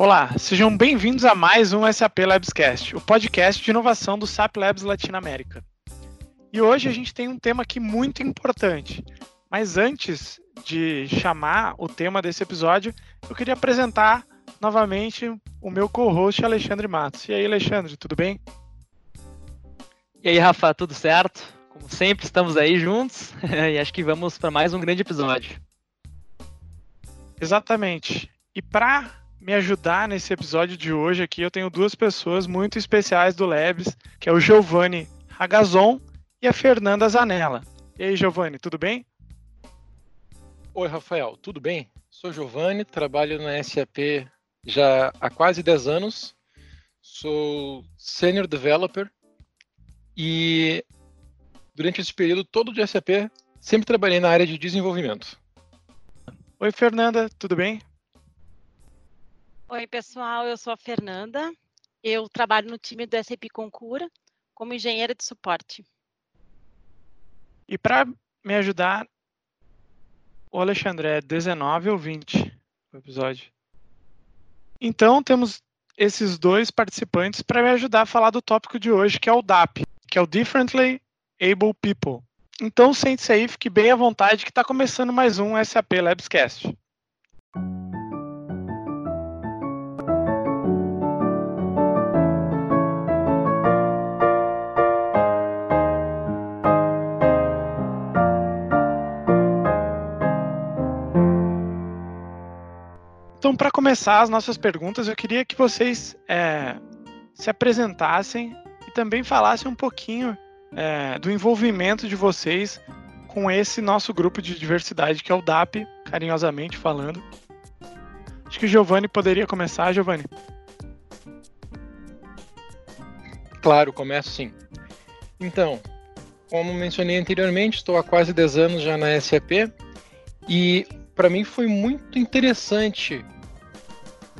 Olá, sejam bem-vindos a mais um SAP Labscast, o podcast de inovação do SAP Labs Latinoamérica. E hoje a gente tem um tema aqui muito importante. Mas antes de chamar o tema desse episódio, eu queria apresentar novamente o meu co-host Alexandre Matos. E aí, Alexandre, tudo bem? E aí, Rafa, tudo certo? Como sempre, estamos aí juntos e acho que vamos para mais um grande episódio. Exatamente. E para me ajudar nesse episódio de hoje aqui, eu tenho duas pessoas muito especiais do Labs, que é o Giovanni Ragazon e a Fernanda Zanella. E aí, Giovanni, tudo bem? Oi, Rafael, tudo bem? Sou Giovanni, trabalho na SAP já há quase 10 anos. Sou Senior Developer e durante esse período todo de SAP sempre trabalhei na área de desenvolvimento. Oi, Fernanda, tudo bem? Oi, pessoal, eu sou a Fernanda. Eu trabalho no time do SAP Concura como engenheira de suporte. E para me ajudar, o Alexandre é 19 ou 20 o episódio. Então, temos esses dois participantes para me ajudar a falar do tópico de hoje, que é o DAP, que é o Differently Able People. Então, sente-se aí, fique bem à vontade, que está começando mais um SAP Labscast. Então, para começar as nossas perguntas, eu queria que vocês é, se apresentassem e também falassem um pouquinho é, do envolvimento de vocês com esse nosso grupo de diversidade, que é o DAP, carinhosamente falando. Acho que o Giovanni poderia começar, Giovanni. Claro, começo sim. Então, como mencionei anteriormente, estou há quase 10 anos já na SAP e para mim foi muito interessante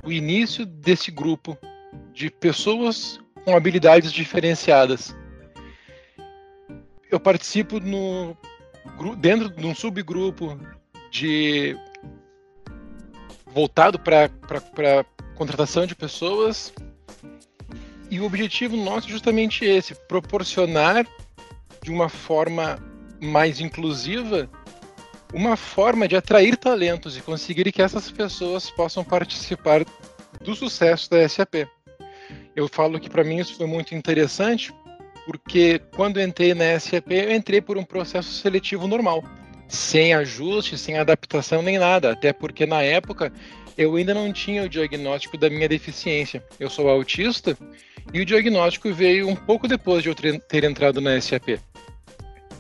o início desse grupo de pessoas com habilidades diferenciadas. Eu participo no, dentro de um subgrupo de voltado para contratação de pessoas e o objetivo nosso é justamente esse, proporcionar de uma forma mais inclusiva uma forma de atrair talentos e conseguir que essas pessoas possam participar do sucesso da SAP. Eu falo que para mim isso foi muito interessante, porque quando entrei na SAP, eu entrei por um processo seletivo normal, sem ajuste, sem adaptação nem nada, até porque na época eu ainda não tinha o diagnóstico da minha deficiência. Eu sou autista e o diagnóstico veio um pouco depois de eu ter entrado na SAP.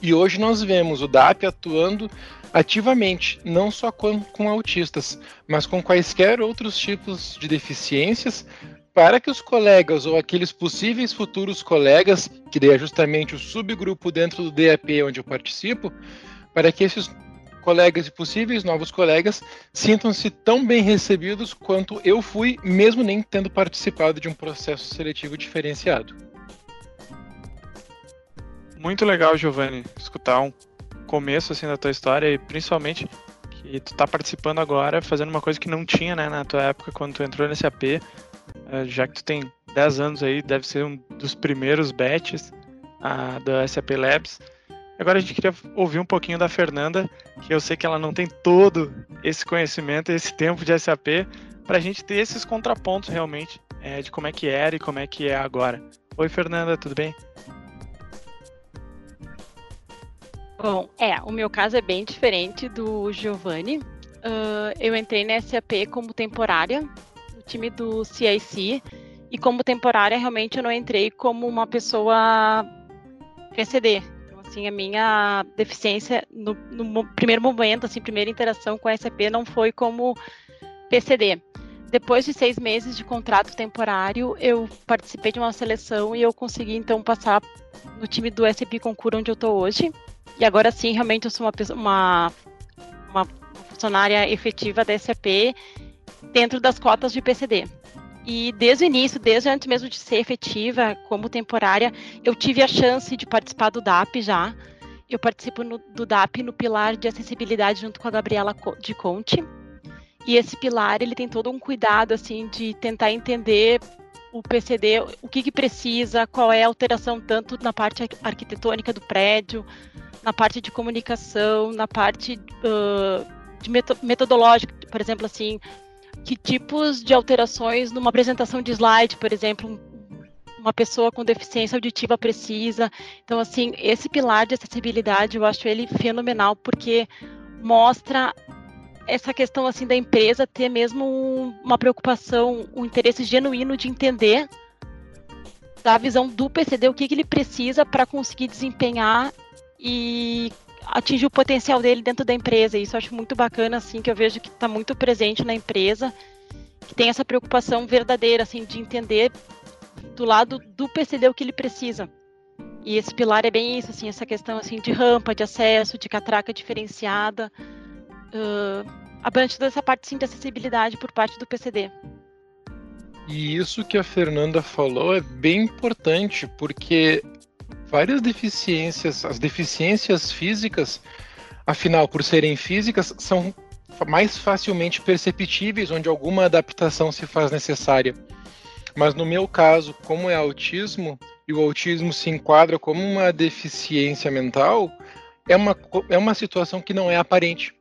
E hoje nós vemos o DAP atuando ativamente, não só com, com autistas, mas com quaisquer outros tipos de deficiências, para que os colegas ou aqueles possíveis futuros colegas, que é justamente o subgrupo dentro do DAP onde eu participo, para que esses colegas e possíveis novos colegas sintam-se tão bem recebidos quanto eu fui, mesmo nem tendo participado de um processo seletivo diferenciado. Muito legal, Giovanni, escutar um começo assim da tua história e principalmente que tu tá participando agora, fazendo uma coisa que não tinha, né, na tua época quando tu entrou nesse AP, eh, já que tu tem 10 anos aí, deve ser um dos primeiros batches uh, da SAP Labs. Agora a gente queria ouvir um pouquinho da Fernanda, que eu sei que ela não tem todo esse conhecimento, esse tempo de SAP, para a gente ter esses contrapontos realmente é, de como é que era e como é que é agora. Oi, Fernanda, tudo bem? Bom, é, o meu caso é bem diferente do Giovanni. Uh, eu entrei na SAP como temporária, no time do CIC, e como temporária realmente eu não entrei como uma pessoa PCD. Então, assim, a minha deficiência no, no primeiro momento, assim, primeira interação com a SAP não foi como PCD. Depois de seis meses de contrato temporário, eu participei de uma seleção e eu consegui então passar no time do SAP Concura onde eu estou hoje. E agora sim, realmente eu sou uma, uma, uma funcionária efetiva da SAP dentro das cotas de PCD. E desde o início, desde antes mesmo de ser efetiva como temporária, eu tive a chance de participar do DAP já. Eu participo no, do DAP no pilar de acessibilidade junto com a Gabriela de Conte. E esse pilar, ele tem todo um cuidado, assim, de tentar entender o PCD, o que, que precisa, qual é a alteração tanto na parte arquitetônica do prédio, na parte de comunicação, na parte uh, de metodológica, por exemplo, assim, que tipos de alterações numa apresentação de slide, por exemplo, uma pessoa com deficiência auditiva precisa. Então, assim, esse pilar de acessibilidade, eu acho ele fenomenal, porque mostra essa questão assim da empresa ter mesmo um, uma preocupação, um interesse genuíno de entender da visão do PCD o que, que ele precisa para conseguir desempenhar e atingir o potencial dele dentro da empresa. Isso eu acho muito bacana assim que eu vejo que está muito presente na empresa, que tem essa preocupação verdadeira assim de entender do lado do PCD o que ele precisa. E esse pilar é bem isso, assim, essa questão assim de rampa, de acesso, de catraca diferenciada, uh, abrange toda essa parte sim de acessibilidade por parte do PCD. E isso que a Fernanda falou é bem importante, porque várias deficiências, as deficiências físicas, afinal, por serem físicas, são mais facilmente perceptíveis, onde alguma adaptação se faz necessária. Mas no meu caso, como é autismo, e o autismo se enquadra como uma deficiência mental, é uma, é uma situação que não é aparente.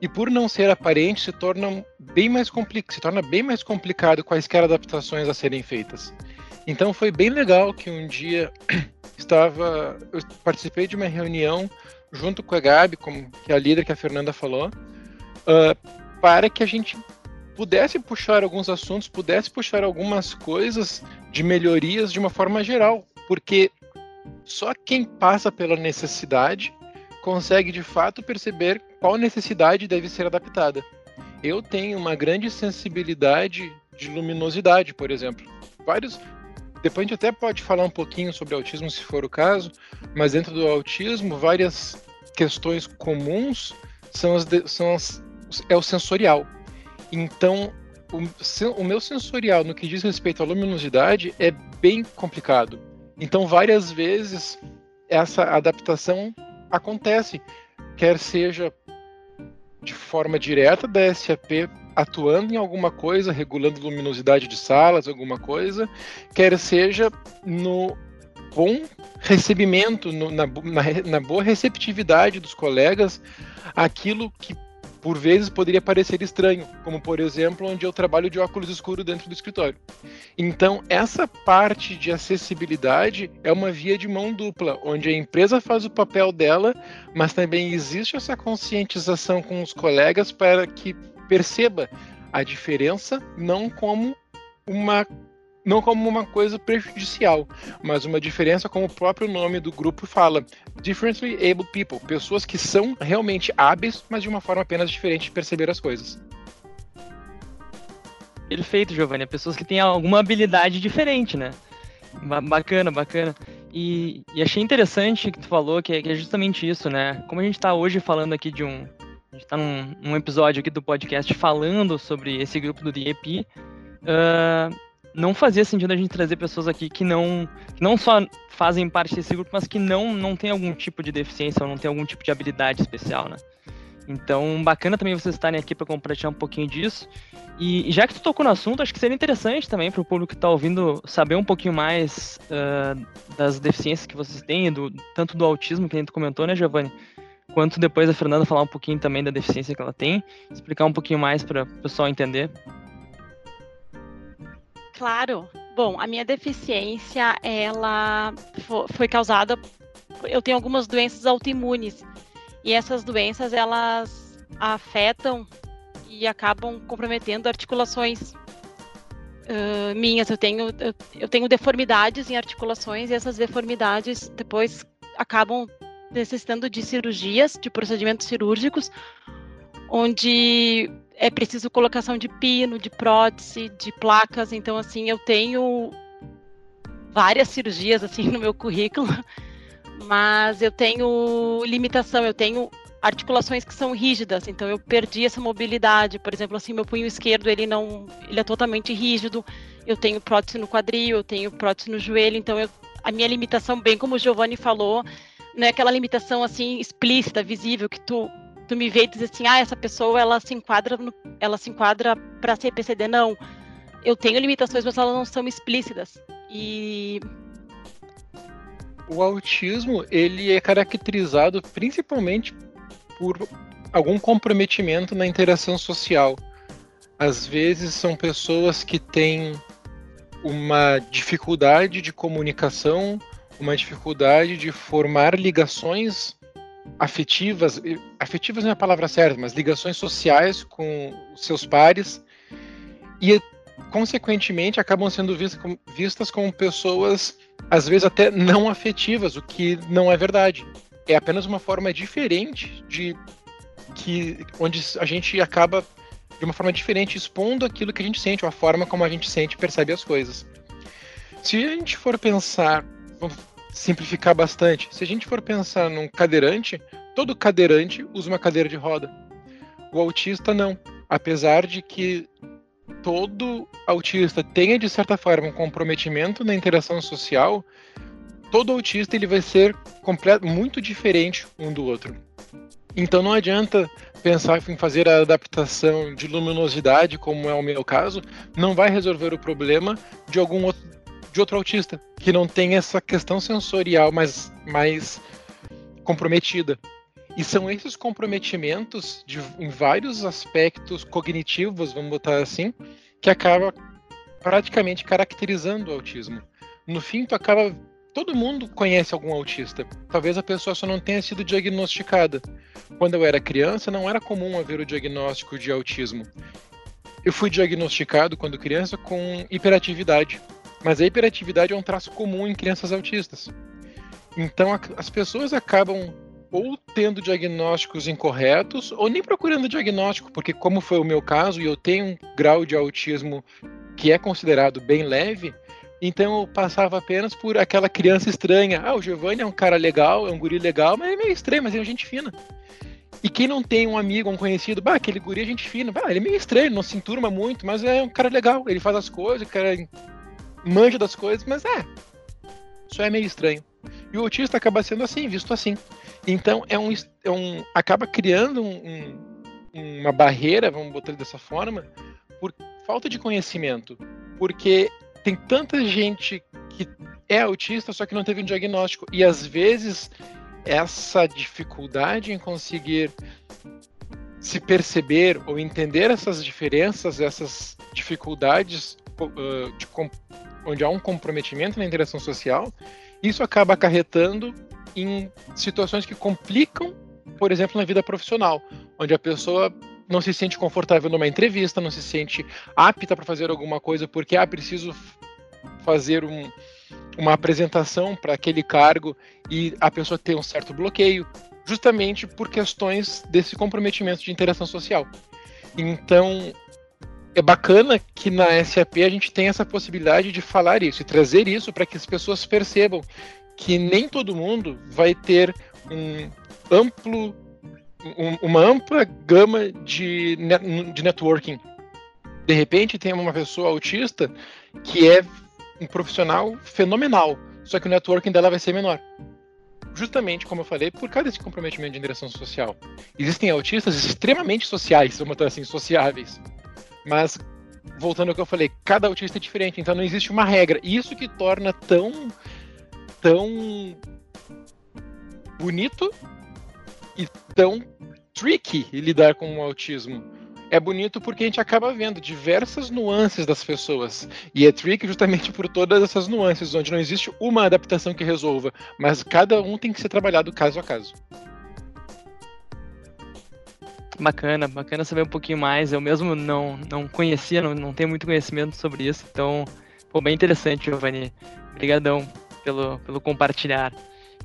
E por não ser aparente, se torna bem mais complicado, se torna bem mais complicado quaisquer adaptações a serem feitas. Então foi bem legal que um dia estava, eu participei de uma reunião junto com a Gabi, como que é a líder que a Fernanda falou, uh, para que a gente pudesse puxar alguns assuntos, pudesse puxar algumas coisas de melhorias de uma forma geral, porque só quem passa pela necessidade consegue de fato perceber qual necessidade deve ser adaptada. Eu tenho uma grande sensibilidade de luminosidade, por exemplo. Vários. Depois a gente até pode falar um pouquinho sobre autismo, se for o caso, mas dentro do autismo, várias questões comuns são as, de, são as é o sensorial. Então, o, o meu sensorial no que diz respeito à luminosidade é bem complicado. Então, várias vezes essa adaptação acontece, quer seja de forma direta da SAP atuando em alguma coisa, regulando luminosidade de salas, alguma coisa, quer seja no bom recebimento, no, na, na, na boa receptividade dos colegas, aquilo que por vezes poderia parecer estranho, como por exemplo onde eu trabalho de óculos escuros dentro do escritório. Então, essa parte de acessibilidade é uma via de mão dupla, onde a empresa faz o papel dela, mas também existe essa conscientização com os colegas para que perceba a diferença não como uma não como uma coisa prejudicial, mas uma diferença como o próprio nome do grupo fala, differently able people, pessoas que são realmente hábeis, mas de uma forma apenas diferente de perceber as coisas. Perfeito, Giovanni, pessoas que têm alguma habilidade diferente, né? Bacana, bacana. E, e achei interessante que tu falou que é, que é, justamente isso, né? Como a gente está hoje falando aqui de um. A gente está num, num, episódio aqui do podcast falando sobre esse grupo do DEP. Uh, não fazia sentido a gente trazer pessoas aqui que não, que não só fazem parte desse grupo, mas que não, não tem algum tipo de deficiência ou não tem algum tipo de habilidade especial, né? Então, bacana também vocês estarem aqui para compartilhar um pouquinho disso. E, já que tu tocou no assunto, acho que seria interessante também para o público que está ouvindo saber um pouquinho mais uh, das deficiências que vocês têm, do, tanto do autismo que a gente comentou, né, Giovanni? Quanto depois a Fernanda falar um pouquinho também da deficiência que ela tem, explicar um pouquinho mais para o pessoal entender. Claro. Bom, a minha deficiência, ela foi causada. Eu tenho algumas doenças autoimunes. E essas doenças, elas afetam e acabam comprometendo articulações uh, minhas. Eu tenho, eu, eu tenho deformidades em articulações e essas deformidades depois acabam necessitando de cirurgias, de procedimentos cirúrgicos, onde é preciso colocação de pino, de prótese, de placas. Então, assim, eu tenho várias cirurgias assim no meu currículo, mas eu tenho limitação, eu tenho articulações que são rígidas, então eu perdi essa mobilidade. Por exemplo, assim, meu punho esquerdo ele não, ele é totalmente rígido. Eu tenho prótese no quadril, eu tenho prótese no joelho, então eu, a minha limitação, bem como o Giovanni falou, não é aquela limitação assim explícita, visível que tu tu me vê e diz assim, ah, essa pessoa ela se enquadra, no, ela se enquadra para ser PCD, não. Eu tenho limitações, mas elas não são explícitas. E o autismo ele é caracterizado principalmente por algum comprometimento na interação social. Às vezes são pessoas que têm uma dificuldade de comunicação, uma dificuldade de formar ligações afetivas, afetivas não é a palavra certa, mas ligações sociais com seus pares e consequentemente acabam sendo vistas como, vistas como pessoas às vezes até não afetivas, o que não é verdade. É apenas uma forma diferente de que onde a gente acaba de uma forma diferente expondo aquilo que a gente sente, ou a forma como a gente sente e percebe as coisas. Se a gente for pensar, simplificar bastante, se a gente for pensar num cadeirante, todo cadeirante usa uma cadeira de roda. O autista não. Apesar de que todo autista tenha de certa forma um comprometimento na interação social, todo autista ele vai ser muito diferente um do outro. Então não adianta pensar em fazer a adaptação de luminosidade, como é o meu caso, não vai resolver o problema de algum outro, de outro autista que não tem essa questão sensorial mais, mais comprometida. E são esses comprometimentos de, em vários aspectos cognitivos, vamos botar assim, que acaba praticamente caracterizando o autismo. No fim, tu acaba todo mundo conhece algum autista. Talvez a pessoa só não tenha sido diagnosticada. Quando eu era criança, não era comum haver o diagnóstico de autismo. Eu fui diagnosticado quando criança com hiperatividade, mas a hiperatividade é um traço comum em crianças autistas. Então as pessoas acabam ou tendo diagnósticos incorretos ou nem procurando diagnóstico, porque como foi o meu caso e eu tenho um grau de autismo que é considerado bem leve, então eu passava apenas por aquela criança estranha. Ah, o Giovanni é um cara legal, é um guri legal, mas é meio estranho, mas é gente fina. E quem não tem um amigo, um conhecido, bah, aquele guri é gente fina, bah, ele é meio estranho, não se enturma muito, mas é um cara legal, ele faz as coisas, o cara manja das coisas, mas é, só é meio estranho. E o autista acaba sendo assim, visto assim. Então é um, é um acaba criando um, um, uma barreira, vamos botar dessa forma, por falta de conhecimento, porque tem tanta gente que é autista, só que não teve um diagnóstico. E às vezes essa dificuldade em conseguir se perceber ou entender essas diferenças, essas dificuldades uh, de, onde há um comprometimento na interação social, isso acaba acarretando em situações que complicam, por exemplo, na vida profissional, onde a pessoa não se sente confortável numa entrevista, não se sente apta para fazer alguma coisa porque ah, preciso fazer um, uma apresentação para aquele cargo e a pessoa ter um certo bloqueio, justamente por questões desse comprometimento de interação social. Então, é bacana que na SAP a gente tem essa possibilidade de falar isso e trazer isso para que as pessoas percebam que nem todo mundo vai ter um amplo uma ampla gama de, de networking. De repente tem uma pessoa autista que é um profissional fenomenal, só que o networking dela vai ser menor. Justamente, como eu falei, por causa desse comprometimento de interação social. Existem autistas extremamente sociais, vamos botar assim, sociáveis. Mas, voltando ao que eu falei, cada autista é diferente, então não existe uma regra. Isso que torna tão, tão bonito e tão tricky lidar com o autismo. É bonito porque a gente acaba vendo diversas nuances das pessoas. E é tricky justamente por todas essas nuances, onde não existe uma adaptação que resolva, mas cada um tem que ser trabalhado caso a caso. Bacana, bacana saber um pouquinho mais. Eu mesmo não, não conhecia, não, não tenho muito conhecimento sobre isso, então, pô, bem interessante, Giovanni. Obrigadão pelo, pelo compartilhar.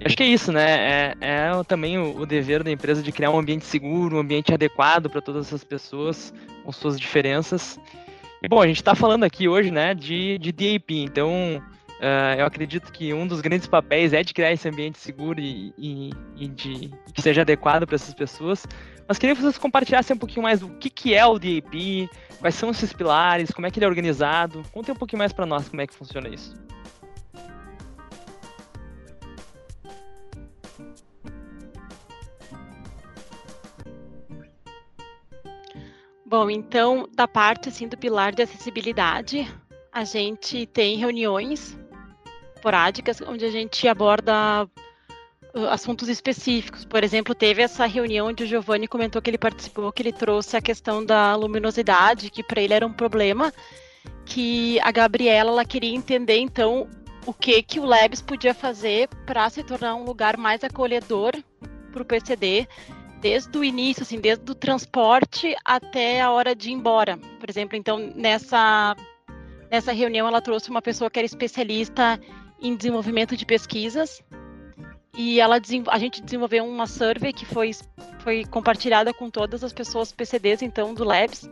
Acho que é isso, né? É, é também o, o, dever da empresa de criar um ambiente seguro, um ambiente adequado para todas essas pessoas, com suas diferenças. E bom, a gente está falando aqui hoje, né, de, de DAP, então uh, eu acredito que um dos grandes papéis é de criar esse ambiente seguro e, e, e de, que seja adequado para essas pessoas. Mas queria que vocês compartilhassem um pouquinho mais do que, que é o DAP, quais são esses pilares, como é que ele é organizado. Conte um pouquinho mais para nós como é que funciona isso. Bom, então, da parte assim do pilar de acessibilidade, a gente tem reuniões esporádicas onde a gente aborda assuntos específicos. Por exemplo, teve essa reunião onde o Giovanni comentou que ele participou, que ele trouxe a questão da luminosidade, que para ele era um problema, que a Gabriela ela queria entender então o que que o Labs podia fazer para se tornar um lugar mais acolhedor para o PCD, desde o início, assim, desde o transporte até a hora de ir embora. Por exemplo, então nessa nessa reunião ela trouxe uma pessoa que era especialista em desenvolvimento de pesquisas e ela a gente desenvolveu uma survey que foi foi compartilhada com todas as pessoas PCDs então do Labs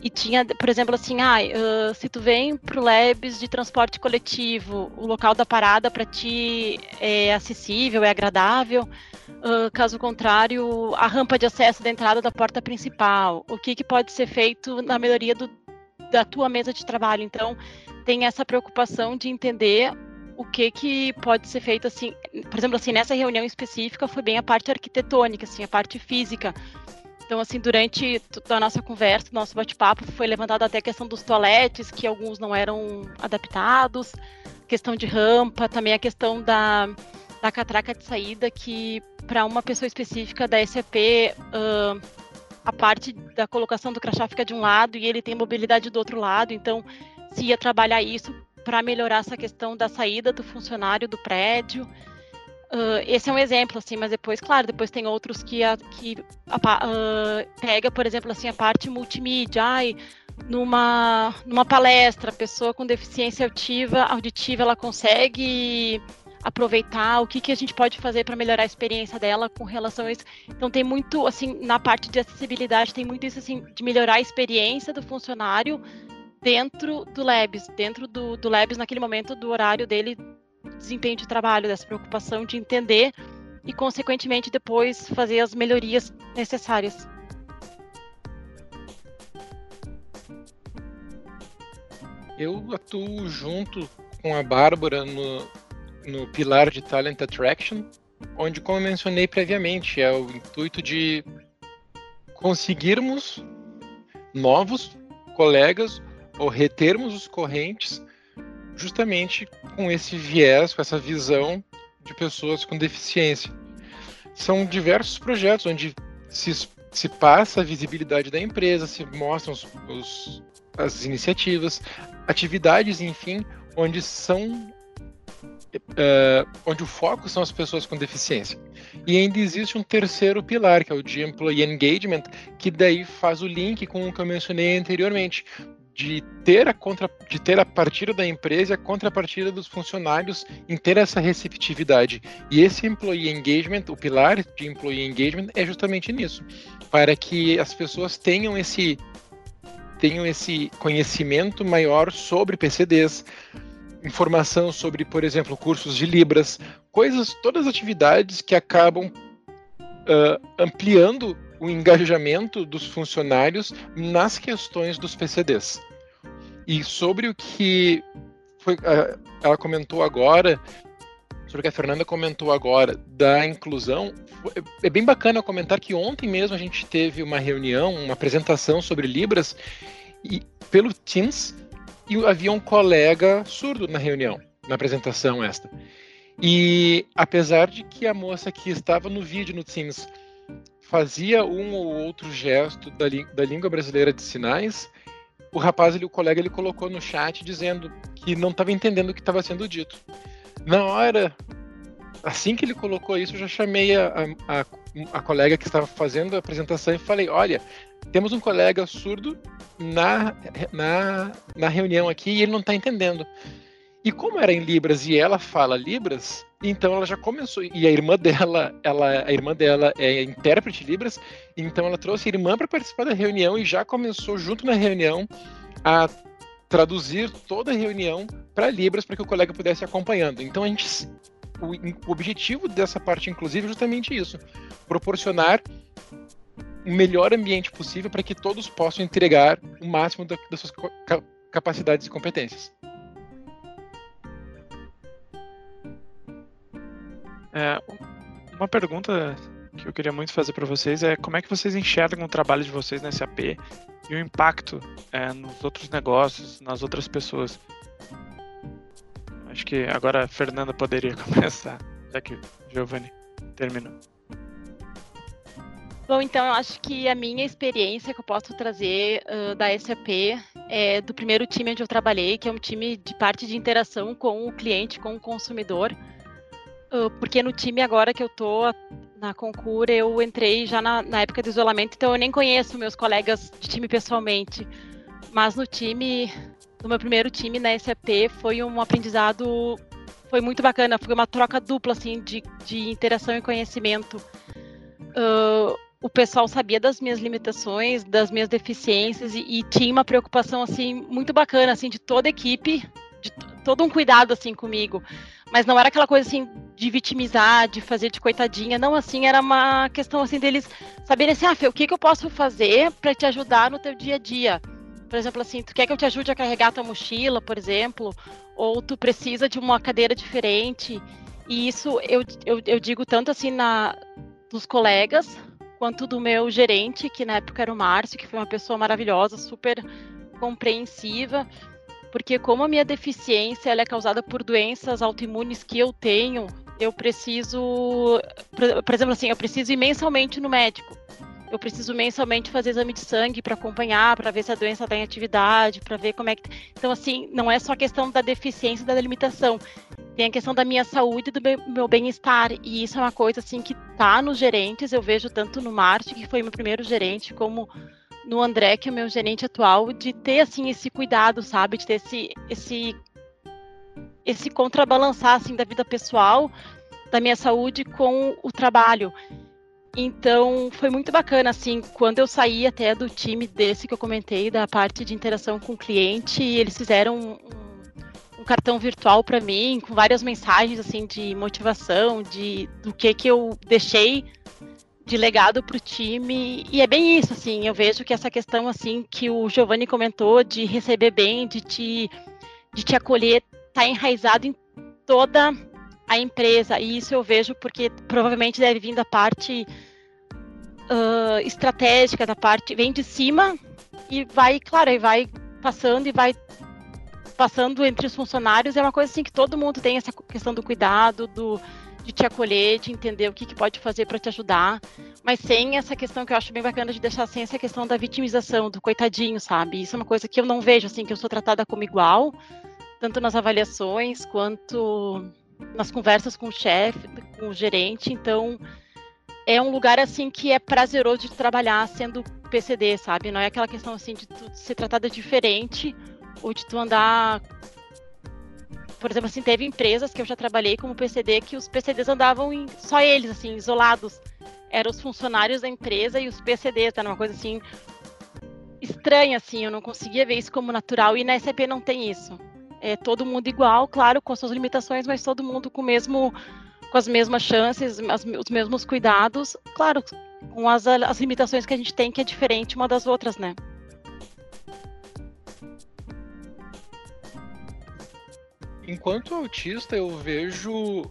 e tinha, por exemplo, assim, ah, uh, se tu vem pro Labs de transporte coletivo, o local da parada para ti é acessível, é agradável. Uh, caso contrário, a rampa de acesso da entrada da porta principal. O que, que pode ser feito na melhoria do, da tua mesa de trabalho? Então, tem essa preocupação de entender o que que pode ser feito assim, por exemplo, assim, nessa reunião específica foi bem a parte arquitetônica, assim, a parte física. Então, assim, durante a nossa conversa, nosso bate-papo, foi levantada até a questão dos toaletes, que alguns não eram adaptados, questão de rampa, também a questão da, da catraca de saída, que para uma pessoa específica da SAP, uh, a parte da colocação do crachá fica de um lado e ele tem mobilidade do outro lado, então se ia trabalhar isso para melhorar essa questão da saída do funcionário do prédio. Uh, esse é um exemplo, assim, mas depois, claro, depois tem outros que, a, que a, uh, pega, por exemplo, assim, a parte multimídia, ai, numa, numa palestra, a pessoa com deficiência auditiva, auditiva ela consegue aproveitar, o que, que a gente pode fazer para melhorar a experiência dela com relação a isso. Então tem muito, assim, na parte de acessibilidade, tem muito isso, assim, de melhorar a experiência do funcionário dentro do Labs, dentro do, do Labs naquele momento do horário dele desempenho de trabalho, dessa preocupação de entender e, consequentemente, depois fazer as melhorias necessárias. Eu atuo junto com a Bárbara no, no pilar de Talent Attraction, onde, como eu mencionei previamente, é o intuito de conseguirmos novos colegas ou retermos os correntes justamente com esse viés, com essa visão de pessoas com deficiência. São diversos projetos onde se, se passa a visibilidade da empresa, se mostram os, os, as iniciativas, atividades, enfim, onde são Uh, onde o foco são as pessoas com deficiência. E ainda existe um terceiro pilar, que é o de Employee Engagement, que daí faz o link com o que eu mencionei anteriormente, de ter a contra, de ter a partida da empresa e a contrapartida dos funcionários em ter essa receptividade. E esse employee engagement, o pilar de employee engagement é justamente nisso, para que as pessoas tenham esse tenham esse conhecimento maior sobre PCDs, informação sobre, por exemplo, cursos de Libras, coisas, todas as atividades que acabam uh, ampliando o engajamento dos funcionários nas questões dos PCDs. E sobre o que foi, ela comentou agora, sobre o que a Fernanda comentou agora da inclusão, é bem bacana comentar que ontem mesmo a gente teve uma reunião, uma apresentação sobre Libras e pelo Teams e havia um colega surdo na reunião, na apresentação esta. E apesar de que a moça que estava no vídeo no Teams fazia um ou outro gesto da, da língua brasileira de sinais, o rapaz, ele, o colega, ele colocou no chat dizendo que não estava entendendo o que estava sendo dito. Na hora, assim que ele colocou isso, eu já chamei a, a, a, colega que estava fazendo a apresentação e falei: Olha, temos um colega surdo na, na, na reunião aqui e ele não está entendendo. E como era em Libras e ela fala Libras, então ela já começou. E a irmã dela, ela, a irmã dela é intérprete Libras, então ela trouxe a irmã para participar da reunião e já começou junto na reunião a traduzir toda a reunião para Libras para que o colega pudesse ir acompanhando. Então a gente o, o objetivo dessa parte, inclusive, é justamente isso: proporcionar o melhor ambiente possível para que todos possam entregar o máximo da, das suas capacidades e competências. É, uma pergunta que eu queria muito fazer para vocês é como é que vocês enxergam o trabalho de vocês na SAP e o impacto é, nos outros negócios, nas outras pessoas. Acho que agora a Fernanda poderia começar, já que Giovanni terminou. Bom, então eu acho que a minha experiência que eu posso trazer uh, da SAP é do primeiro time onde eu trabalhei, que é um time de parte de interação com o cliente, com o consumidor. Uh, porque no time agora que eu tô na Concura, eu entrei já na, na, época do isolamento, então eu nem conheço meus colegas de time pessoalmente. Mas no time, no meu primeiro time na SAP, foi um aprendizado, foi muito bacana, foi uma troca dupla, assim, de, de interação e conhecimento. Uh, o pessoal sabia das minhas limitações, das minhas deficiências e, e, tinha uma preocupação assim muito bacana assim de toda a equipe, de todo um cuidado assim comigo. Mas não era aquela coisa assim de vitimizar, de fazer de coitadinha, não assim, era uma questão assim deles saberem assim, ah, Fê, o que, que eu posso fazer para te ajudar no teu dia a dia? Por exemplo, assim, tu quer que eu te ajude a carregar tua mochila, por exemplo, ou tu precisa de uma cadeira diferente. E isso eu, eu, eu digo tanto assim na dos colegas, quanto do meu gerente, que na época era o Márcio, que foi uma pessoa maravilhosa, super compreensiva, porque como a minha deficiência é causada por doenças autoimunes que eu tenho, eu preciso, por exemplo assim, eu preciso ir mensalmente no médico. Eu preciso mensalmente fazer exame de sangue para acompanhar, para ver se a doença está em atividade, para ver como é que. Então, assim, não é só a questão da deficiência da limitação tem a questão da minha saúde e do meu bem-estar. E isso é uma coisa assim que tá nos gerentes. Eu vejo tanto no Márcio, que foi meu primeiro gerente, como no André, que é o meu gerente atual, de ter assim esse cuidado, sabe? De ter esse esse esse contrabalançar assim da vida pessoal, da minha saúde com o trabalho. Então, foi muito bacana, assim, quando eu saí até do time desse que eu comentei, da parte de interação com o cliente, eles fizeram um, cartão virtual para mim, com várias mensagens assim de motivação, de do que que eu deixei de legado para o time. E é bem isso, assim, eu vejo que essa questão assim que o Giovanni comentou de receber bem, de te, de te acolher, tá enraizado em toda a empresa. E isso eu vejo porque provavelmente deve vir da parte uh, estratégica, da parte vem de cima e vai, claro, e vai passando e vai passando entre os funcionários é uma coisa assim que todo mundo tem essa questão do cuidado, do de te acolher, de entender o que, que pode fazer para te ajudar, mas sem essa questão que eu acho bem bacana de deixar sem essa questão da vitimização, do coitadinho, sabe? Isso é uma coisa que eu não vejo assim, que eu sou tratada como igual, tanto nas avaliações quanto nas conversas com o chefe, com o gerente, então é um lugar assim que é prazeroso de trabalhar sendo PCD, sabe? Não é aquela questão assim de ser tratada diferente ou de tu andar. Por exemplo, assim, teve empresas que eu já trabalhei como PCD que os PCDs andavam em, só eles, assim, isolados. Eram os funcionários da empresa e os PCDs, era uma coisa assim estranha, assim, eu não conseguia ver isso como natural e na SAP não tem isso. É todo mundo igual, claro, com suas limitações, mas todo mundo com mesmo com as mesmas chances, as, os mesmos cuidados, claro, com as, as limitações que a gente tem, que é diferente uma das outras, né? Enquanto autista, eu vejo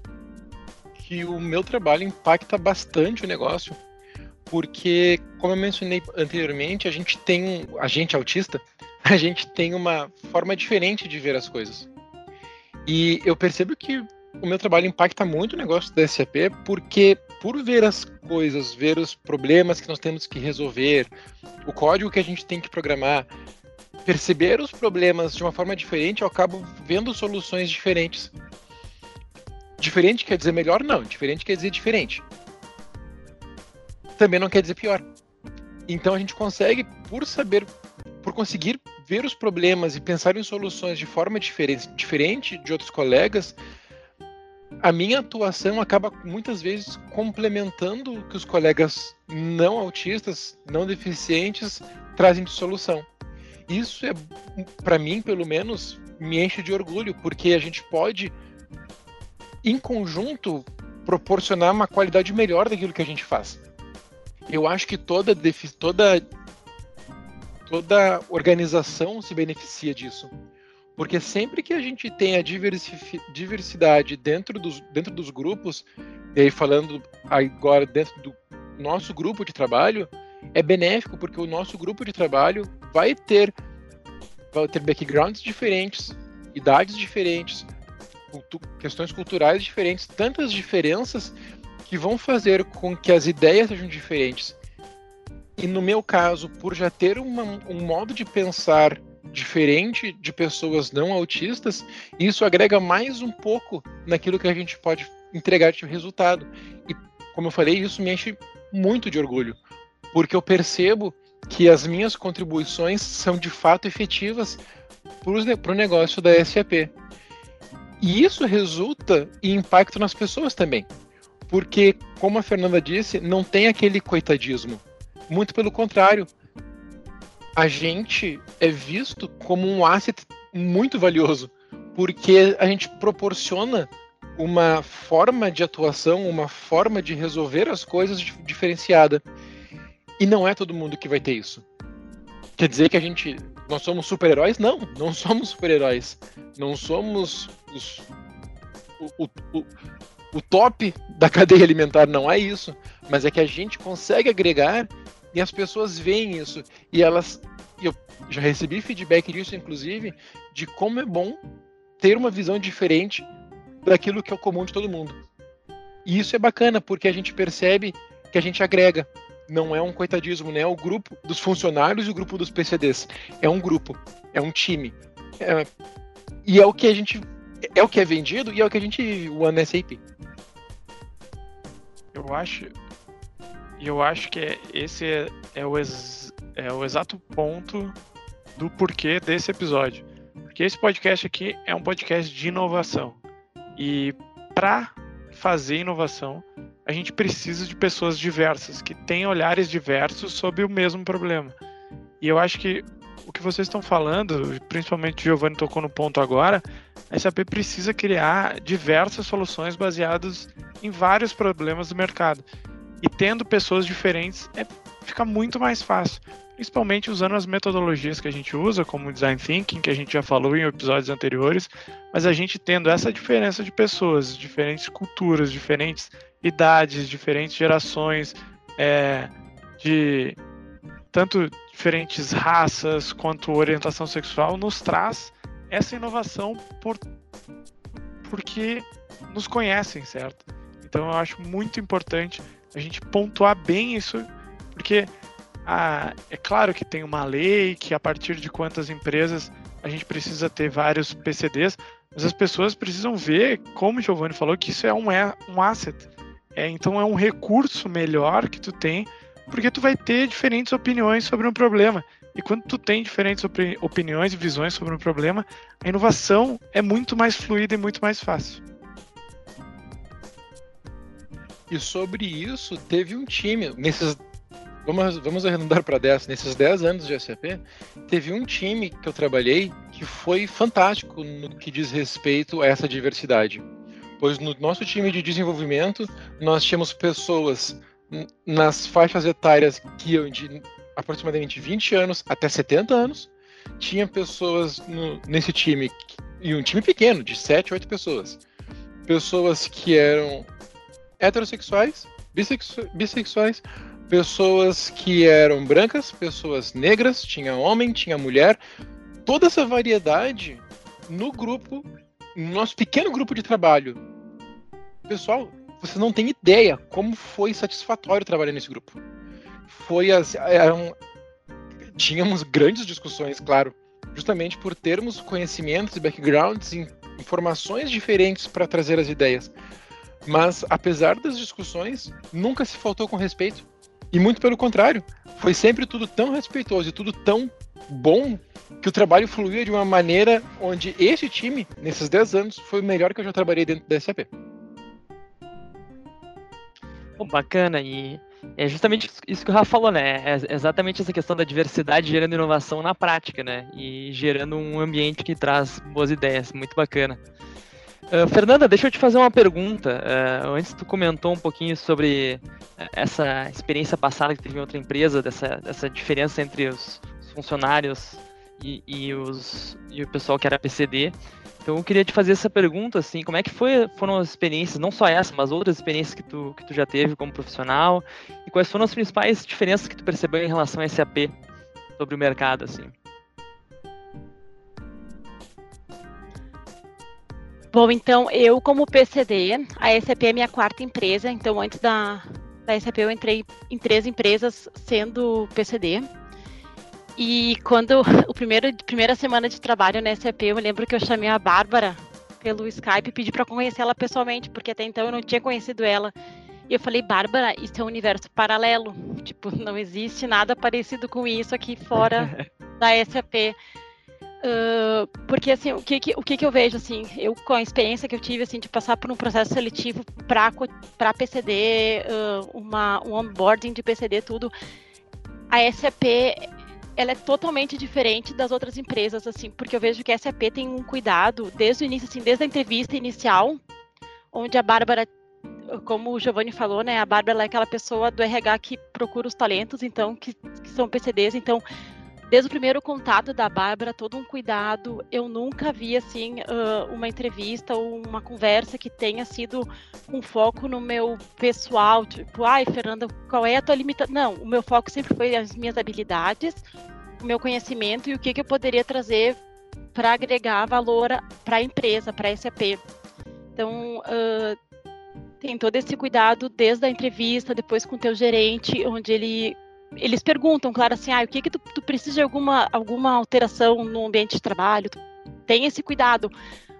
que o meu trabalho impacta bastante o negócio, porque, como eu mencionei anteriormente, a gente tem, a gente autista, a gente tem uma forma diferente de ver as coisas. E eu percebo que o meu trabalho impacta muito o negócio da SAP, porque por ver as coisas, ver os problemas que nós temos que resolver, o código que a gente tem que programar, perceber os problemas de uma forma diferente, eu acabo vendo soluções diferentes. Diferente quer dizer melhor? Não. Diferente quer dizer diferente. Também não quer dizer pior. Então a gente consegue, por saber, por conseguir ver os problemas e pensar em soluções de forma diferente, diferente de outros colegas, a minha atuação acaba muitas vezes complementando o que os colegas não autistas, não deficientes trazem de solução isso é, para mim, pelo menos, me enche de orgulho, porque a gente pode, em conjunto, proporcionar uma qualidade melhor daquilo que a gente faz. Eu acho que toda toda toda organização se beneficia disso. Porque sempre que a gente tem a diversidade dentro dos, dentro dos grupos, e aí falando agora dentro do nosso grupo de trabalho é benéfico, porque o nosso grupo de trabalho vai ter, vai ter backgrounds diferentes, idades diferentes, cultu questões culturais diferentes, tantas diferenças que vão fazer com que as ideias sejam diferentes. E no meu caso, por já ter uma, um modo de pensar diferente de pessoas não autistas, isso agrega mais um pouco naquilo que a gente pode entregar de resultado. E, como eu falei, isso me enche muito de orgulho, porque eu percebo que as minhas contribuições são de fato efetivas para o negócio da SAP. E isso resulta em impacto nas pessoas também. Porque, como a Fernanda disse, não tem aquele coitadismo. Muito pelo contrário. A gente é visto como um asset muito valioso. Porque a gente proporciona uma forma de atuação, uma forma de resolver as coisas diferenciada. E não é todo mundo que vai ter isso. Quer dizer que a gente. Nós somos super-heróis? Não, não somos super-heróis. Não somos os, o, o, o, o top da cadeia alimentar, não é isso. Mas é que a gente consegue agregar e as pessoas veem isso. E elas. Eu já recebi feedback disso, inclusive, de como é bom ter uma visão diferente daquilo que é o comum de todo mundo. E isso é bacana, porque a gente percebe que a gente agrega. Não é um coitadismo, não é o grupo dos funcionários e o grupo dos PCDs. É um grupo, é um time. É... e é o que a gente. É o que é vendido e é o que a gente vive, o SAP. Eu acho. Eu acho que esse é, é, o ex, é o exato ponto do porquê desse episódio. Porque esse podcast aqui é um podcast de inovação. E para fazer inovação, a gente precisa de pessoas diversas, que têm olhares diversos sobre o mesmo problema. E eu acho que o que vocês estão falando, principalmente o Giovanni tocou no ponto agora, a SAP precisa criar diversas soluções baseadas em vários problemas do mercado. E tendo pessoas diferentes, é, fica muito mais fácil principalmente usando as metodologias que a gente usa, como design thinking, que a gente já falou em episódios anteriores, mas a gente tendo essa diferença de pessoas, diferentes culturas, diferentes idades, diferentes gerações, é, de tanto diferentes raças quanto orientação sexual, nos traz essa inovação por, porque nos conhecem, certo? Então eu acho muito importante a gente pontuar bem isso, porque ah, é claro que tem uma lei que a partir de quantas empresas a gente precisa ter vários PCDs, mas as pessoas precisam ver, como o Giovanni falou, que isso é um, é um asset. É, então é um recurso melhor que tu tem, porque tu vai ter diferentes opiniões sobre um problema. E quando tu tem diferentes opi opiniões e visões sobre um problema, a inovação é muito mais fluida e muito mais fácil. E sobre isso, teve um time, nesses vamos, vamos arredondar para 10. Nesses 10 anos de SAP, teve um time que eu trabalhei que foi fantástico no que diz respeito a essa diversidade. Pois no nosso time de desenvolvimento, nós tínhamos pessoas nas faixas etárias que iam de aproximadamente 20 anos até 70 anos. Tinha pessoas no, nesse time, e um time pequeno, de 7, 8 pessoas. Pessoas que eram heterossexuais, bissexuais, pessoas que eram brancas, pessoas negras, tinha homem, tinha mulher, toda essa variedade no grupo, no nosso pequeno grupo de trabalho. Pessoal, você não tem ideia como foi satisfatório trabalhar nesse grupo. Foi eram, tínhamos grandes discussões, claro, justamente por termos conhecimentos e backgrounds, informações diferentes para trazer as ideias. Mas apesar das discussões, nunca se faltou com respeito e muito pelo contrário, foi sempre tudo tão respeitoso e tudo tão bom que o trabalho fluía de uma maneira onde esse time, nesses 10 anos, foi o melhor que eu já trabalhei dentro da SAP. Bom, bacana, e é justamente isso que o Rafa falou, né? É exatamente essa questão da diversidade gerando inovação na prática, né? E gerando um ambiente que traz boas ideias, muito bacana. Uh, Fernanda, deixa eu te fazer uma pergunta. Uh, antes tu comentou um pouquinho sobre eh, essa experiência passada que teve em outra empresa, dessa, dessa diferença entre os, os funcionários e, e, os, e o pessoal que era PCD. Então eu queria te fazer essa pergunta, assim, como é que foi, foram as experiências, não só essa, mas outras experiências que tu, que tu já teve como profissional, e quais foram as principais diferenças que tu percebeu em relação a SAP sobre o mercado, assim? Bom, então, eu como PCD, a SAP é minha quarta empresa, então antes da, da SAP eu entrei em três empresas sendo PCD. E quando o primeiro primeira semana de trabalho na SAP, eu lembro que eu chamei a Bárbara pelo Skype e pedi para conhecer ela pessoalmente, porque até então eu não tinha conhecido ela. E eu falei, Bárbara, isso é um universo paralelo. Tipo, não existe nada parecido com isso aqui fora da SAP. Uh, porque assim, o que, o que, que eu vejo assim, eu com a experiência que eu tive assim de passar por um processo seletivo para PCD, uh, uma um onboarding de PCD tudo, a SAP ela é totalmente diferente das outras empresas, assim, porque eu vejo que a SAP tem um cuidado desde o início, assim, desde a entrevista inicial, onde a Bárbara, como o Giovanni falou, né, a Bárbara é aquela pessoa do RH que procura os talentos, então, que, que são PCDs, então, desde o primeiro contato da Bárbara, todo um cuidado. Eu nunca vi assim uma entrevista ou uma conversa que tenha sido com foco no meu pessoal, tipo, ai, Fernanda, qual é a tua limitação? Não, o meu foco sempre foi as minhas habilidades, o meu conhecimento e o que, que eu poderia trazer para agregar valor para a empresa, para a SAP. Então, uh, tem todo esse cuidado desde a entrevista, depois com o teu gerente, onde ele eles perguntam, claro, assim, ah, o que que tu, tu precisa de alguma, alguma alteração no ambiente de trabalho? Tem esse cuidado,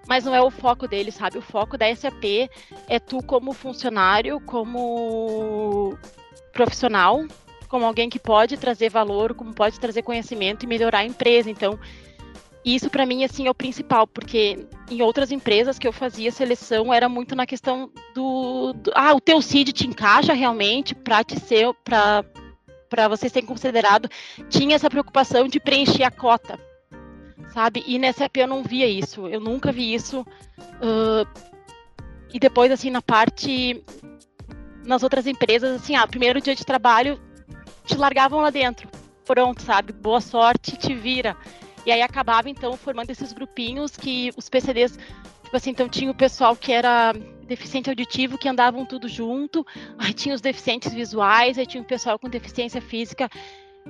mas não é o foco deles, sabe? O foco da SAP é tu como funcionário, como profissional, como alguém que pode trazer valor, como pode trazer conhecimento e melhorar a empresa. Então, isso para mim assim é o principal, porque em outras empresas que eu fazia seleção era muito na questão do, do ah, o teu CID te encaixa realmente para te ser para para vocês terem considerado, tinha essa preocupação de preencher a cota, sabe? E nessa EP eu não via isso, eu nunca vi isso. Uh, e depois, assim, na parte. Nas outras empresas, assim, ah, primeiro dia de trabalho, te largavam lá dentro. Pronto, sabe? Boa sorte, te vira. E aí acabava, então, formando esses grupinhos que os PCDs, tipo assim, então tinha o pessoal que era deficiente auditivo que andavam tudo junto, aí tinha os deficientes visuais, aí tinha o pessoal com deficiência física.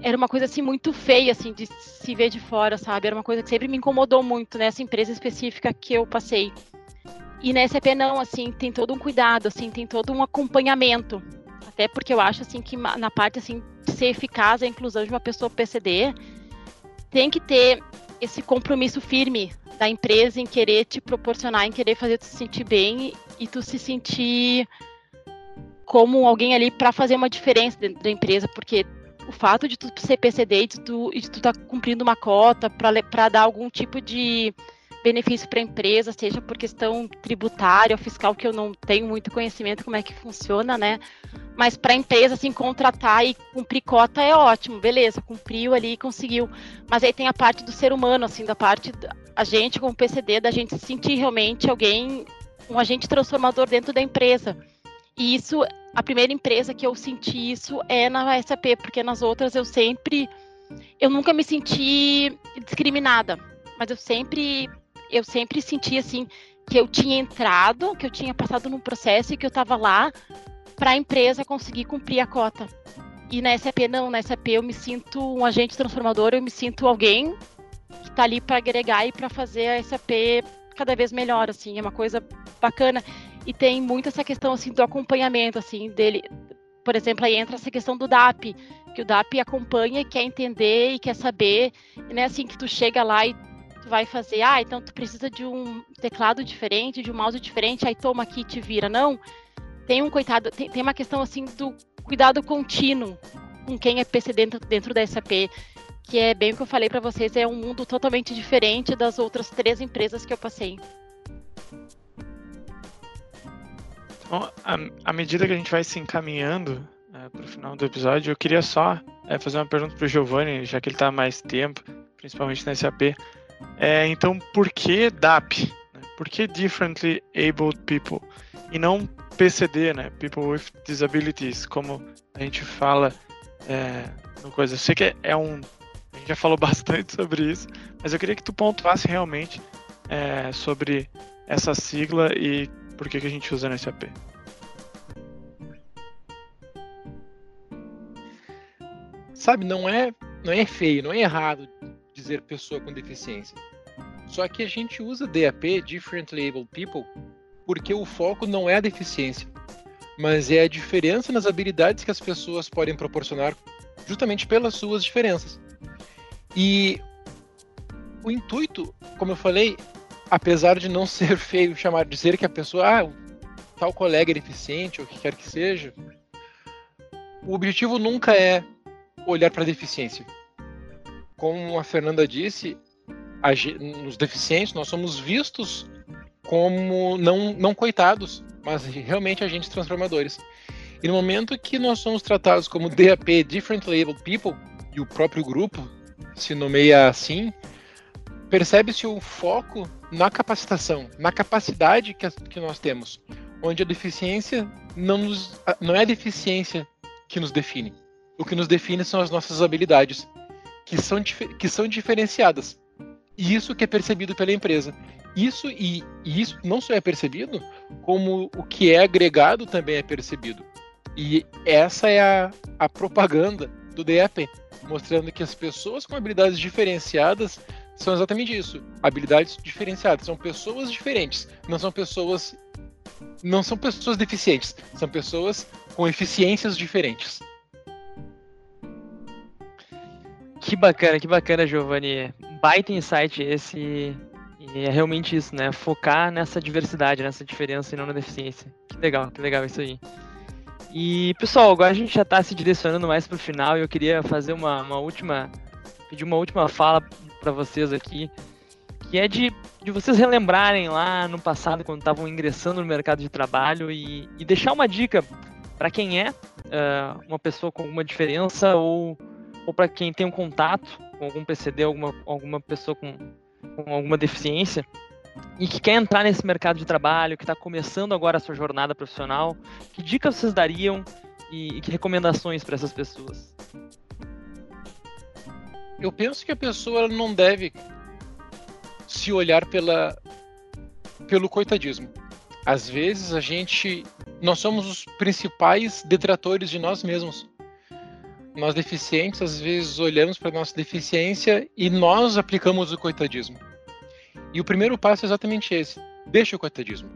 Era uma coisa assim muito feia assim de se ver de fora, sabe? Era uma coisa que sempre me incomodou muito nessa empresa específica que eu passei. E na SAP não, assim, tem todo um cuidado, assim, tem todo um acompanhamento. Até porque eu acho assim que na parte assim de ser eficaz a inclusão de uma pessoa PCD, tem que ter esse compromisso firme da empresa em querer te proporcionar, em querer fazer tu se sentir bem e tu se sentir como alguém ali para fazer uma diferença dentro da empresa, porque o fato de tu ser PCD e de tu estar tá cumprindo uma cota para dar algum tipo de benefício para a empresa, seja por questão tributária ou fiscal, que eu não tenho muito conhecimento como é que funciona, né? Mas para a empresa, assim, contratar e cumprir cota é ótimo, beleza, cumpriu ali e conseguiu. Mas aí tem a parte do ser humano, assim, da parte, a gente como PCD, da gente sentir realmente alguém um agente transformador dentro da empresa. E isso, a primeira empresa que eu senti isso é na SAP, porque nas outras eu sempre, eu nunca me senti discriminada, mas eu sempre, eu sempre senti assim que eu tinha entrado, que eu tinha passado num processo e que eu estava lá para a empresa conseguir cumprir a cota. E na SAP não, na SAP eu me sinto um agente transformador, eu me sinto alguém que está ali para agregar e para fazer a SAP cada vez melhor, assim, é uma coisa bacana. E tem muito essa questão, assim, do acompanhamento, assim, dele. Por exemplo, aí entra essa questão do DAP, que o DAP acompanha quer entender e quer saber, e não é assim que tu chega lá e vai fazer, ah, então tu precisa de um teclado diferente, de um mouse diferente, aí toma aqui e te vira. Não, tem um coitado, tem, tem uma questão, assim, do cuidado contínuo com quem é PC dentro, dentro da SAP que é bem o que eu falei para vocês, é um mundo totalmente diferente das outras três empresas que eu passei. Bom, à, medida que a gente vai se encaminhando é, para o final do episódio, eu queria só é, fazer uma pergunta para o Giovanni, já que ele está mais tempo, principalmente na SAP. É, então, por que DAP? Né? Por que Differently Abled People? E não PCD, né? People with Disabilities, como a gente fala é, no coisa. Eu sei que é um a gente já falou bastante sobre isso, mas eu queria que tu pontuasse realmente é, sobre essa sigla e por que, que a gente usa no SAP. Sabe, não é, não é feio, não é errado dizer pessoa com deficiência. Só que a gente usa DAP, Different Label People, porque o foco não é a deficiência, mas é a diferença nas habilidades que as pessoas podem proporcionar justamente pelas suas diferenças. E o intuito, como eu falei, apesar de não ser feio chamar dizer que a pessoa, ah, tal colega é deficiente ou o que quer que seja, o objetivo nunca é olhar para a deficiência. Como a Fernanda disse, a, nos deficientes nós somos vistos como não, não coitados, mas realmente agentes transformadores. E no momento que nós somos tratados como DAP, Different Label People, e o próprio grupo se nomeia assim, percebe-se o foco na capacitação, na capacidade que, que nós temos, onde a deficiência não, nos, não é a deficiência que nos define. O que nos define são as nossas habilidades, que são, que são diferenciadas. E isso que é percebido pela empresa. Isso e, e isso não só é percebido, como o que é agregado também é percebido. E essa é a, a propaganda do DAP, mostrando que as pessoas com habilidades diferenciadas são exatamente isso, habilidades diferenciadas, são pessoas diferentes, não são pessoas não são pessoas deficientes, são pessoas com eficiências diferentes. Que bacana, que bacana, Giovanni. Baita insight esse. E é realmente isso, né? Focar nessa diversidade, nessa diferença e não na deficiência. Que legal, que legal isso aí. E, pessoal, agora a gente já está se direcionando mais para o final e eu queria fazer uma, uma última. pedir uma última fala para vocês aqui, que é de, de vocês relembrarem lá no passado, quando estavam ingressando no mercado de trabalho e, e deixar uma dica para quem é uh, uma pessoa com alguma diferença ou, ou para quem tem um contato com algum PCD, alguma, alguma pessoa com, com alguma deficiência e que quer entrar nesse mercado de trabalho, que está começando agora a sua jornada profissional, que dicas vocês dariam e, e que recomendações para essas pessoas? Eu penso que a pessoa não deve se olhar pela, pelo coitadismo. Às vezes a gente, nós somos os principais detratores de nós mesmos. Nós deficientes às vezes olhamos para nossa deficiência e nós aplicamos o coitadismo. E o primeiro passo é exatamente esse: deixa o coitadismo.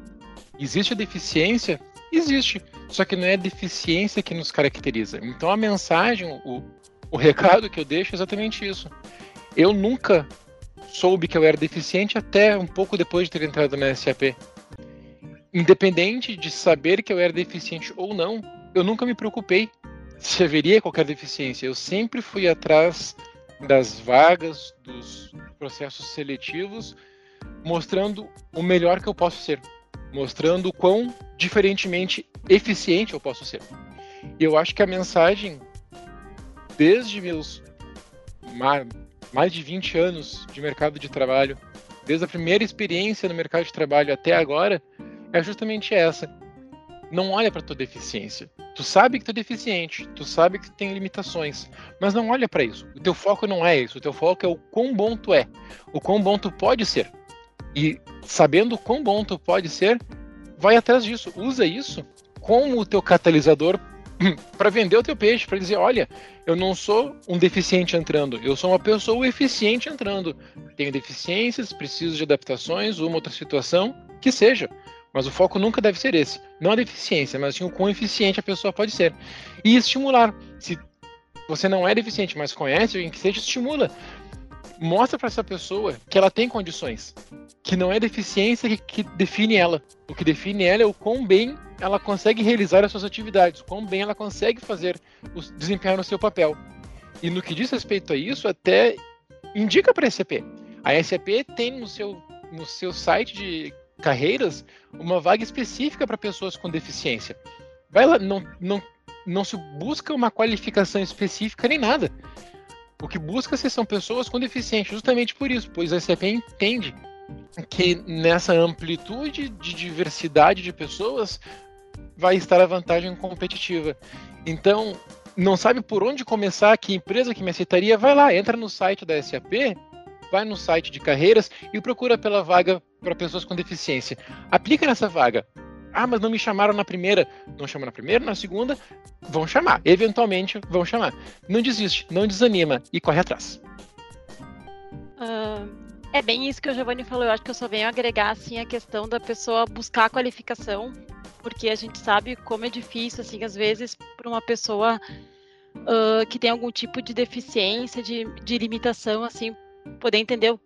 Existe a deficiência? Existe. Só que não é a deficiência que nos caracteriza. Então a mensagem, o, o recado que eu deixo é exatamente isso. Eu nunca soube que eu era deficiente até um pouco depois de ter entrado na SAP. Independente de saber que eu era deficiente ou não, eu nunca me preocupei se haveria qualquer deficiência. Eu sempre fui atrás das vagas, dos processos seletivos mostrando o melhor que eu posso ser, mostrando o quão diferentemente eficiente eu posso ser. E eu acho que a mensagem, desde meus mais de 20 anos de mercado de trabalho, desde a primeira experiência no mercado de trabalho até agora, é justamente essa. Não olha para tua deficiência. Tu sabe que tu é deficiente, tu sabe que tu tem limitações, mas não olha para isso. O teu foco não é isso, o teu foco é o quão bom tu é, o quão bom tu pode ser. E sabendo quão bom tu pode ser, vai atrás disso. Usa isso como o teu catalisador para vender o teu peixe, para dizer, olha, eu não sou um deficiente entrando, eu sou uma pessoa eficiente entrando. Tenho deficiências, preciso de adaptações, uma outra situação, que seja. Mas o foco nunca deve ser esse. Não a deficiência, mas sim o quão eficiente a pessoa pode ser. E estimular. Se você não é deficiente, mas conhece alguém que seja, estimula mostra para essa pessoa que ela tem condições, que não é deficiência que, que, define ela. O que define ela é o quão bem ela consegue realizar as suas atividades, o quão bem ela consegue fazer, desempenhar o seu papel. E no que diz respeito a isso, até indica para a SAP. A SAP tem no seu, no seu site de carreiras uma vaga específica para pessoas com deficiência. Vai lá, não, não, não se busca uma qualificação específica nem nada. O que busca-se são pessoas com deficiência, justamente por isso, pois a SCP entende que nessa amplitude de diversidade de pessoas vai estar a vantagem competitiva. Então, não sabe por onde começar, que empresa que me aceitaria, vai lá, entra no site da SAP vai no site de carreiras e procura pela vaga para pessoas com deficiência. Aplica nessa vaga. Ah, mas não me chamaram na primeira. Não chamam na primeira, na segunda, vão chamar. Eventualmente vão chamar. Não desiste, não desanima e corre atrás. Uh, é bem isso que o Giovanni falou. Eu acho que eu só venho agregar assim a questão da pessoa buscar a qualificação, porque a gente sabe como é difícil, assim, às vezes, para uma pessoa uh, que tem algum tipo de deficiência, de, de limitação, assim, poder entender o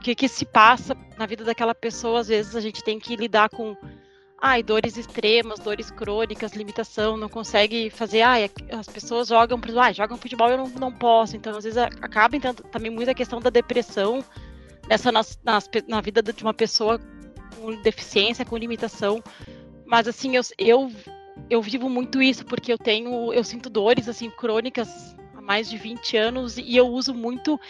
que, que se passa na vida daquela pessoa. Às vezes a gente tem que lidar com ai, dores extremas, dores crônicas, limitação, não consegue fazer, ai, as pessoas jogam, ah, jogam futebol eu não, não posso, então às vezes acaba então, também muito a questão da depressão nessa nas, nas, na vida de uma pessoa com deficiência, com limitação, mas assim, eu, eu, eu vivo muito isso, porque eu tenho, eu sinto dores, assim, crônicas mais de 20 anos, e eu uso muito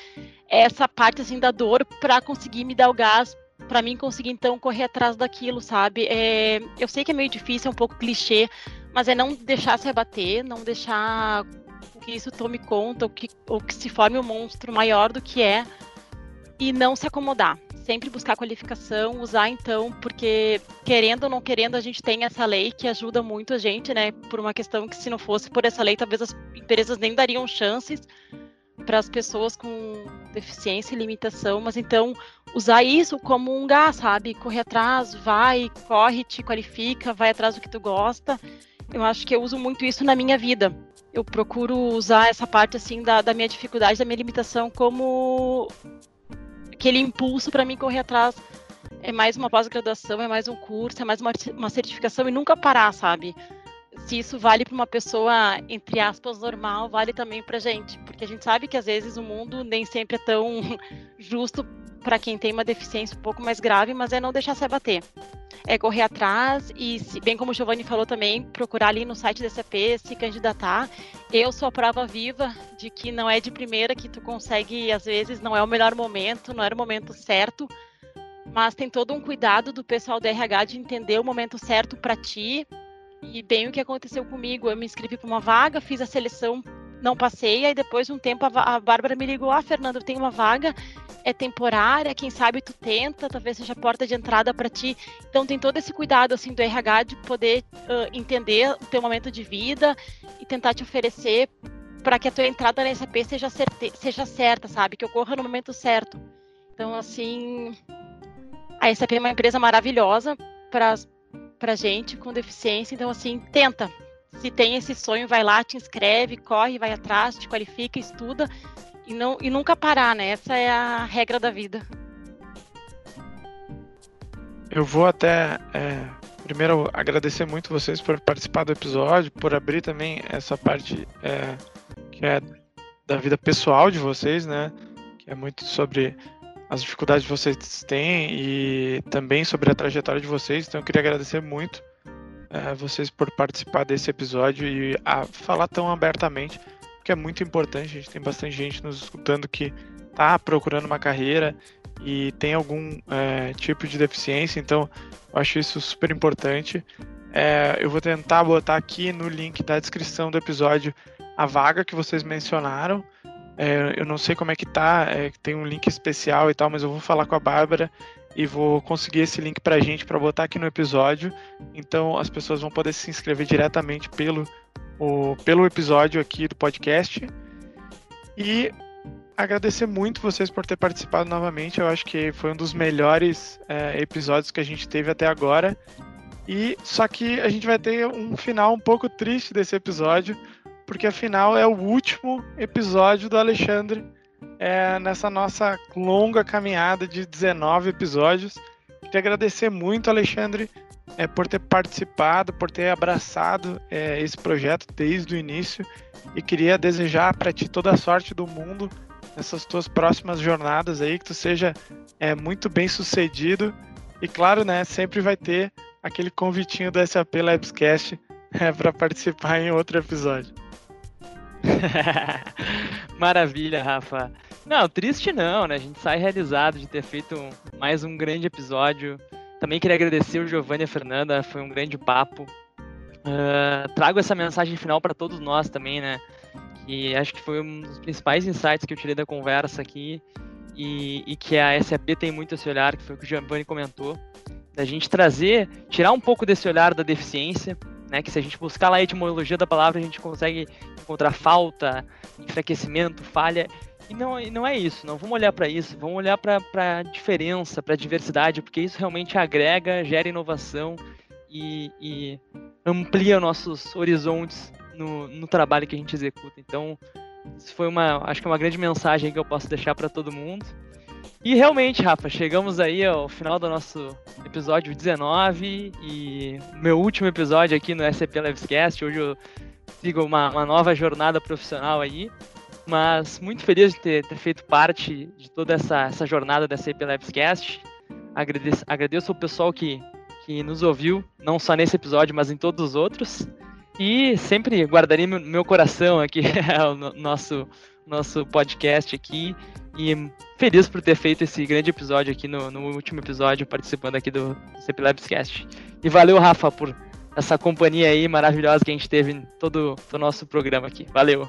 essa parte, assim, da dor para conseguir me dar o gás para mim conseguir então correr atrás daquilo, sabe? É, eu sei que é meio difícil, é um pouco clichê, mas é não deixar se abater, não deixar que isso tome conta, ou que, ou que se forme um monstro maior do que é, e não se acomodar. Sempre buscar qualificação, usar então, porque querendo ou não querendo, a gente tem essa lei que ajuda muito a gente, né? Por uma questão que se não fosse por essa lei, talvez as empresas nem dariam chances para as pessoas com deficiência e limitação, mas então usar isso como um gás, sabe? Correr atrás, vai, corre, te qualifica, vai atrás do que tu gosta. Eu acho que eu uso muito isso na minha vida. Eu procuro usar essa parte assim da, da minha dificuldade, da minha limitação como aquele impulso para mim correr atrás. É mais uma pós-graduação, é mais um curso, é mais uma, uma certificação e nunca parar, sabe? se isso vale para uma pessoa, entre aspas, normal, vale também para gente. Porque a gente sabe que às vezes o mundo nem sempre é tão justo para quem tem uma deficiência um pouco mais grave, mas é não deixar se abater. É correr atrás e, se, bem como o Giovanni falou também, procurar ali no site da SAP, se candidatar. Eu sou a prova viva de que não é de primeira que tu consegue, às vezes, não é o melhor momento, não era o momento certo, mas tem todo um cuidado do pessoal do RH de entender o momento certo para ti, e bem o que aconteceu comigo, eu me inscrevi para uma vaga, fiz a seleção, não passei, aí depois de um tempo a, a Bárbara me ligou, ah, Fernanda, tem uma vaga, é temporária, quem sabe tu tenta, talvez seja a porta de entrada para ti. Então tem todo esse cuidado assim do RH de poder uh, entender o teu momento de vida e tentar te oferecer para que a tua entrada na SAP seja, certe seja certa, sabe? Que ocorra no momento certo. Então, assim, a SAP é uma empresa maravilhosa para pra gente com deficiência. Então, assim, tenta. Se tem esse sonho, vai lá, te inscreve, corre, vai atrás, te qualifica, estuda e, não, e nunca parar, né? Essa é a regra da vida. Eu vou até é, primeiro agradecer muito vocês por participar do episódio, por abrir também essa parte é, que é da vida pessoal de vocês, né? Que é muito sobre as dificuldades que vocês têm e também sobre a trajetória de vocês. Então eu queria agradecer muito uh, vocês por participar desse episódio e a falar tão abertamente, porque é muito importante. A gente tem bastante gente nos escutando que está procurando uma carreira e tem algum uh, tipo de deficiência, então eu acho isso super importante. É, eu vou tentar botar aqui no link da descrição do episódio a vaga que vocês mencionaram é, eu não sei como é que tá, é, tem um link especial e tal, mas eu vou falar com a Bárbara e vou conseguir esse link pra gente para botar aqui no episódio. Então as pessoas vão poder se inscrever diretamente pelo, o, pelo episódio aqui do podcast. E agradecer muito vocês por ter participado novamente. Eu acho que foi um dos melhores é, episódios que a gente teve até agora. E só que a gente vai ter um final um pouco triste desse episódio, porque afinal é o último episódio do Alexandre é, nessa nossa longa caminhada de 19 episódios. Queria agradecer muito, Alexandre, é, por ter participado, por ter abraçado é, esse projeto desde o início e queria desejar para ti toda a sorte do mundo nessas tuas próximas jornadas aí, que tu seja é, muito bem sucedido e claro, né, sempre vai ter aquele convitinho do SAP Labscast é, para participar em outro episódio. Maravilha, Rafa. Não, triste não, né? A gente sai realizado de ter feito mais um grande episódio. Também queria agradecer o Giovanni e a Fernanda, foi um grande papo. Uh, trago essa mensagem final para todos nós também, né? Que acho que foi um dos principais insights que eu tirei da conversa aqui. e, e, que a SAP tem muito esse olhar, que foi o que o Giovanni comentou, da gente trazer, tirar um pouco desse olhar da deficiência, né, que se a gente buscar lá a etimologia da palavra, a gente consegue encontrar falta, enfraquecimento, falha, e não, não é isso, não vamos olhar para isso, vamos olhar para a diferença, para a diversidade, porque isso realmente agrega, gera inovação e, e amplia nossos horizontes no, no trabalho que a gente executa. Então, isso foi uma, acho que é uma grande mensagem que eu posso deixar para todo mundo. E realmente, Rafa, chegamos aí ao final do nosso episódio 19 e meu último episódio aqui no SAP Livescast. Hoje eu sigo uma, uma nova jornada profissional aí, mas muito feliz de ter, ter feito parte de toda essa, essa jornada da SAP Livescast. Agradeço, agradeço ao pessoal que, que nos ouviu, não só nesse episódio, mas em todos os outros. E sempre guardarei meu, meu coração aqui, o nosso, nosso podcast aqui. E feliz por ter feito esse grande episódio aqui no, no último episódio, participando aqui do CP Labscast. E valeu, Rafa, por essa companhia aí maravilhosa que a gente teve em todo o nosso programa aqui. Valeu.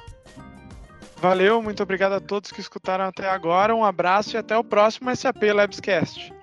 Valeu, muito obrigado a todos que escutaram até agora. Um abraço e até o próximo SAP Labscast.